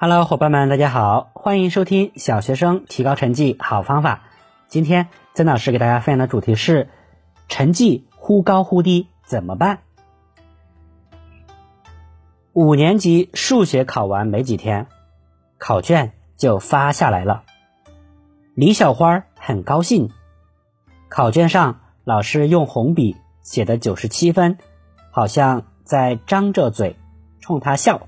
Hello，伙伴们，大家好，欢迎收听小学生提高成绩好方法。今天曾老师给大家分享的主题是：成绩忽高忽低怎么办？五年级数学考完没几天，考卷就发下来了。李小花很高兴，考卷上老师用红笔写的九十七分，好像在张着嘴冲他笑。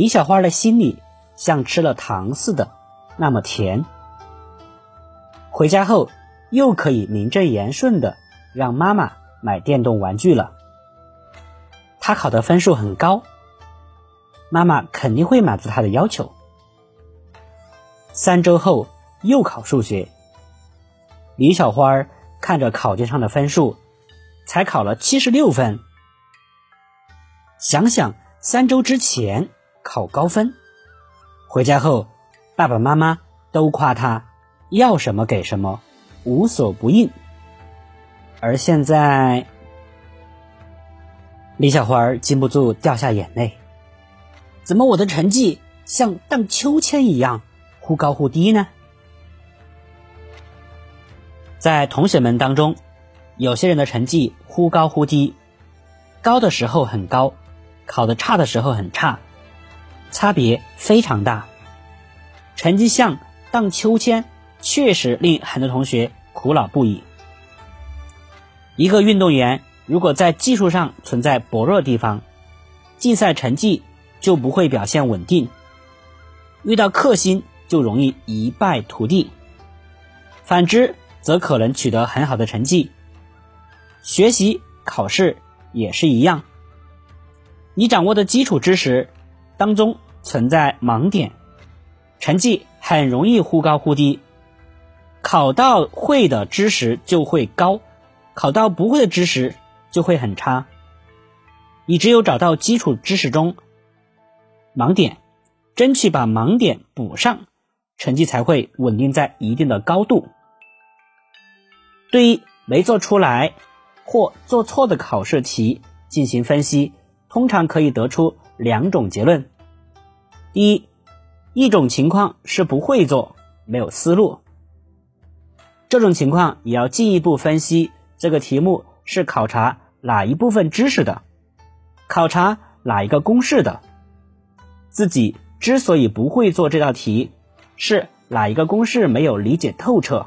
李小花的心里像吃了糖似的，那么甜。回家后又可以名正言顺的让妈妈买电动玩具了。他考的分数很高，妈妈肯定会满足他的要求。三周后又考数学，李小花看着考卷上的分数，才考了七十六分。想想三周之前。考高分，回家后，爸爸妈妈都夸他要什么给什么，无所不应。而现在，李小花禁不住掉下眼泪。怎么我的成绩像荡秋千一样忽高忽低呢？在同学们当中，有些人的成绩忽高忽低，高的时候很高，考的差的时候很差。差别非常大，成绩像荡秋千，确实令很多同学苦恼不已。一个运动员如果在技术上存在薄弱地方，竞赛成绩就不会表现稳定，遇到克星就容易一败涂地。反之，则可能取得很好的成绩。学习考试也是一样，你掌握的基础知识。当中存在盲点，成绩很容易忽高忽低。考到会的知识就会高，考到不会的知识就会很差。你只有找到基础知识中盲点，争取把盲点补上，成绩才会稳定在一定的高度。对于没做出来或做错的考试题进行分析，通常可以得出。两种结论：第一，一种情况是不会做，没有思路。这种情况也要进一步分析这个题目是考察哪一部分知识的，考察哪一个公式的。自己之所以不会做这道题，是哪一个公式没有理解透彻，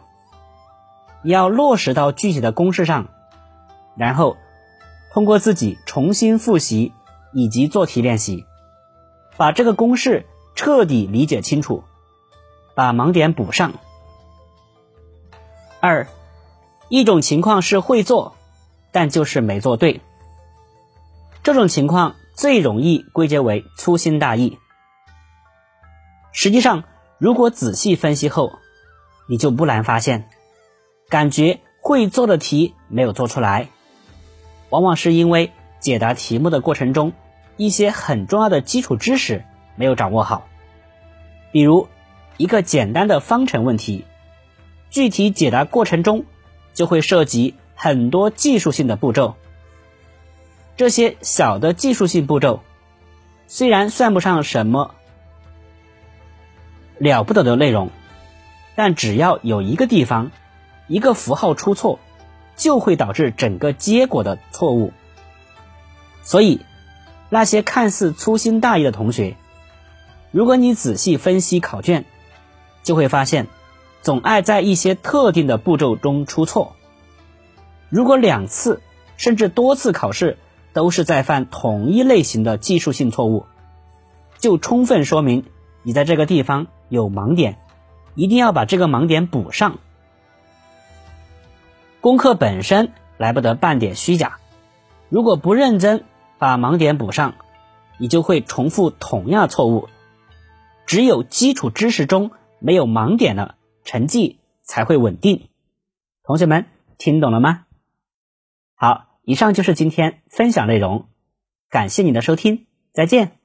要落实到具体的公式上，然后通过自己重新复习。以及做题练习，把这个公式彻底理解清楚，把盲点补上。二，一种情况是会做，但就是没做对。这种情况最容易归结为粗心大意。实际上，如果仔细分析后，你就不难发现，感觉会做的题没有做出来，往往是因为解答题目的过程中。一些很重要的基础知识没有掌握好，比如一个简单的方程问题，具体解答过程中就会涉及很多技术性的步骤。这些小的技术性步骤虽然算不上什么了不得的内容，但只要有一个地方一个符号出错，就会导致整个结果的错误。所以。那些看似粗心大意的同学，如果你仔细分析考卷，就会发现，总爱在一些特定的步骤中出错。如果两次甚至多次考试都是在犯同一类型的技术性错误，就充分说明你在这个地方有盲点，一定要把这个盲点补上。功课本身来不得半点虚假，如果不认真。把盲点补上，你就会重复同样错误。只有基础知识中没有盲点了，成绩才会稳定。同学们听懂了吗？好，以上就是今天分享内容，感谢你的收听，再见。